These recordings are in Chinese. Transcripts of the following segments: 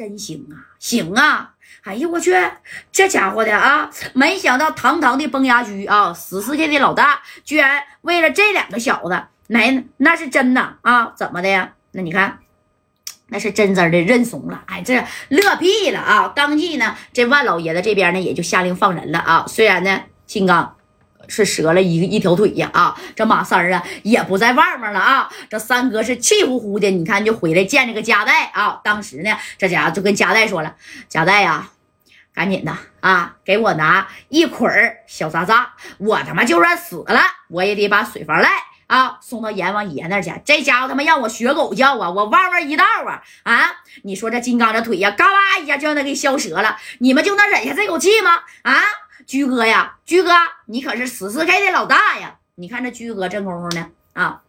真行啊，行啊！哎呦我去，这家伙的啊，没想到堂堂的崩牙驹啊，十四 K 的老大，居然为了这两个小子，没那是真的啊？怎么的呀？那你看，那是真真的认怂了。哎，这乐屁了啊！当即呢，这万老爷子这边呢，也就下令放人了啊。虽然呢，金刚。是折了一一条腿呀！啊，这马三儿啊也不在外面了啊！这三哥是气呼呼的，你看就回来见这个加代啊。当时呢，这家伙就跟加代说了：“加代呀，赶紧的啊，给我拿一捆小渣渣！我他妈就算死了，我也得把水房赖啊送到阎王爷那去。这家伙他妈让我学狗叫啊，我汪汪一道啊！啊，你说这金刚这腿呀，嘎巴一下就让他给削折了，你们就能忍下这口气吗？啊！”居哥呀，居哥，你可是十四 K 的老大呀！你看这居哥这功夫呢，啊，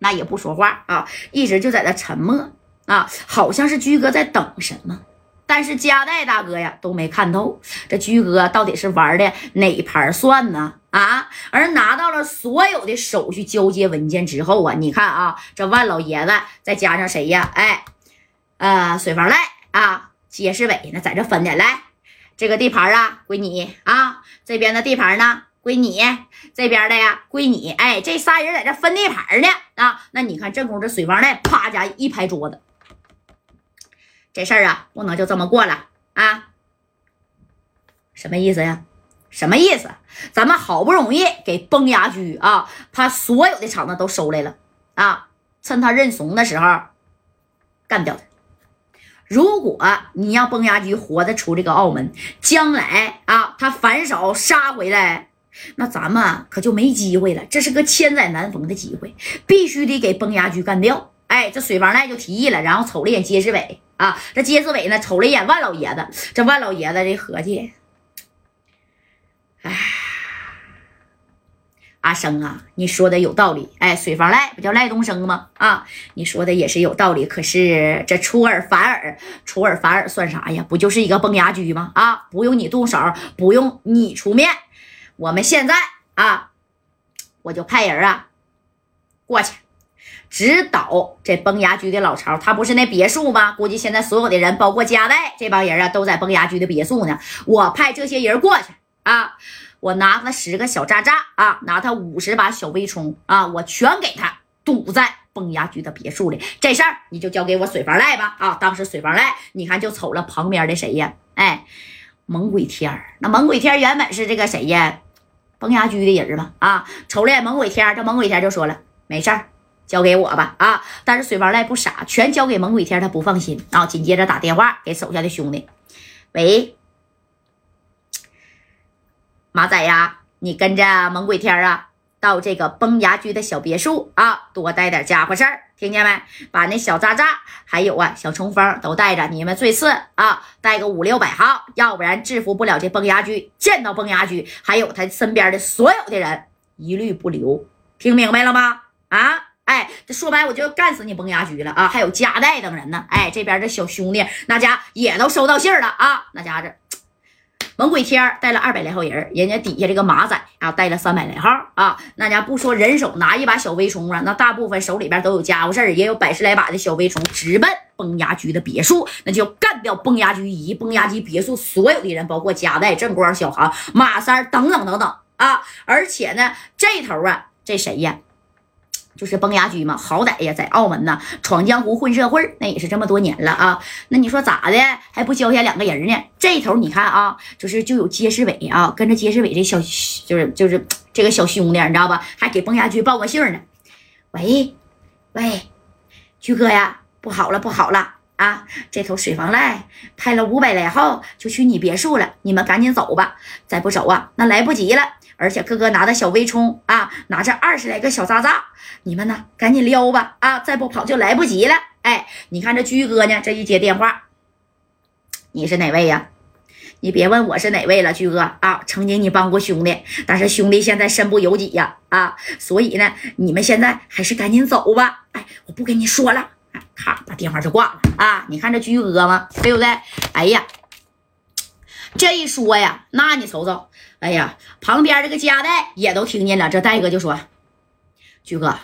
那也不说话啊，一直就在那沉默啊，好像是居哥在等什么。但是加代大哥呀都没看透这居哥到底是玩的哪盘算呢？啊！而拿到了所有的手续交接文件之后啊，你看啊，这万老爷子再加上谁呀？哎，呃，水房赖啊，杰世伟呢，在这分的来。这个地盘啊，归你啊！这边的地盘呢，归你；这边的呀，归你。哎，这仨人在这分地盘呢啊！那你看，正宫这水房赖，啪家一拍桌子，这事儿啊，不能就这么过了啊！什么意思呀？什么意思？咱们好不容易给崩牙驹啊，他所有的厂子都收来了啊，趁他认怂的时候，干掉他。如果你让崩牙驹活着出这个澳门，将来啊，他反手杀回来，那咱们可就没机会了。这是个千载难逢的机会，必须得给崩牙驹干掉。哎，这水房赖就提议了，然后瞅了一眼杰世伟啊，这杰世伟呢，瞅了一眼万老爷子，这万老爷子这合计，哎。阿生啊，你说的有道理。哎，水房赖不叫赖东升吗？啊，你说的也是有道理。可是这出尔反尔，出尔反尔算啥呀？不就是一个崩牙驹吗？啊，不用你动手，不用你出面，我们现在啊，我就派人啊过去指导这崩牙驹的老巢。他不是那别墅吗？估计现在所有的人，包括加代这帮人啊，都在崩牙驹的别墅呢。我派这些人过去啊。我拿他十个小渣渣啊，拿他五十把小微冲啊，我全给他堵在崩牙驹的别墅里。这事儿你就交给我水房赖吧啊！当时水房赖，你看就瞅了旁边的谁呀？哎，猛鬼天。那猛鬼天原本是这个谁呀？崩牙驹的人吧？啊，瞅了眼猛鬼天，这猛鬼天就说了：“没事儿，交给我吧。”啊，但是水房赖不傻，全交给猛鬼天，他不放心啊。紧接着打电话给手下的兄弟：“喂。”马仔呀，你跟着猛鬼天啊，到这个崩牙驹的小别墅啊，多带点家伙事儿，听见没？把那小渣渣还有啊小冲锋都带着，你们最次啊带个五六百号，要不然制服不了这崩牙驹。见到崩牙驹，还有他身边的所有的人，一律不留。听明白了吗？啊，哎，这说白我就干死你崩牙驹了啊！还有加代等人呢，哎，这边这小兄弟那家也都收到信了啊，那家子。猛鬼天带了二百来号人，人家底下这个马仔啊带了三百来号啊，那家不说人手拿一把小微冲啊，那大部分手里边都有家伙事儿，也有百十来把的小微冲，直奔崩牙驹的别墅，那就干掉崩牙驹以及崩牙驹别墅所有的人，包括夹带正光、小航、马三等等等等啊！而且呢，这头啊，这谁呀？就是崩牙驹嘛，好歹呀，在澳门呢闯江湖混社会，那也是这么多年了啊。那你说咋的还不交下两个人呢？这头你看啊，就是就有街市伟啊，跟着街市伟这小就是就是这个小兄弟，你知道吧？还给崩牙驹报个信呢。喂喂，驹哥呀，不好了不好了啊！这头水房赖派了五百来号就去你别墅了，你们赶紧走吧，再不走啊，那来不及了。而且哥哥拿的小微冲啊，拿着二十来个小渣渣，你们呢赶紧撩吧啊！再不跑就来不及了。哎，你看这居哥呢，这一接电话，你是哪位呀？你别问我是哪位了，居哥啊，曾经你帮过兄弟，但是兄弟现在身不由己呀啊，所以呢，你们现在还是赶紧走吧。哎，我不跟你说了，咔把电话就挂了啊！你看这居哥吗？对不对？哎呀，这一说呀，那你瞅瞅。哎呀，旁边这个加代也都听见了，这戴哥就说：“驹哥，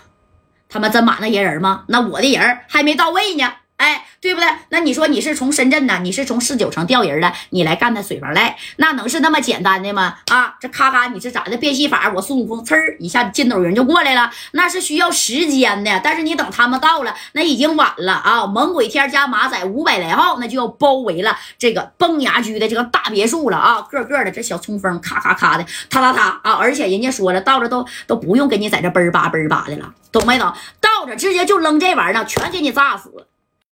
他们真把那些人吗？那我的人还没到位呢哎，对不对？那你说你是从深圳呢？你是从四九城调人的？你来干他水房来，那能是那么简单的吗？啊，这咔咔，你是咋的变戏法？我孙悟空呲儿一下筋斗云就过来了，那是需要时间的。但是你等他们到了，那已经晚了啊！猛鬼天加马仔五百来号，那就要包围了这个崩牙驹的这个大别墅了啊！个个的这小冲锋，咔咔咔的，他他他啊！而且人家说了，到这都都不用跟你在这嘣儿吧嘣儿吧的了，懂没懂？到这直接就扔这玩意儿，全给你炸死。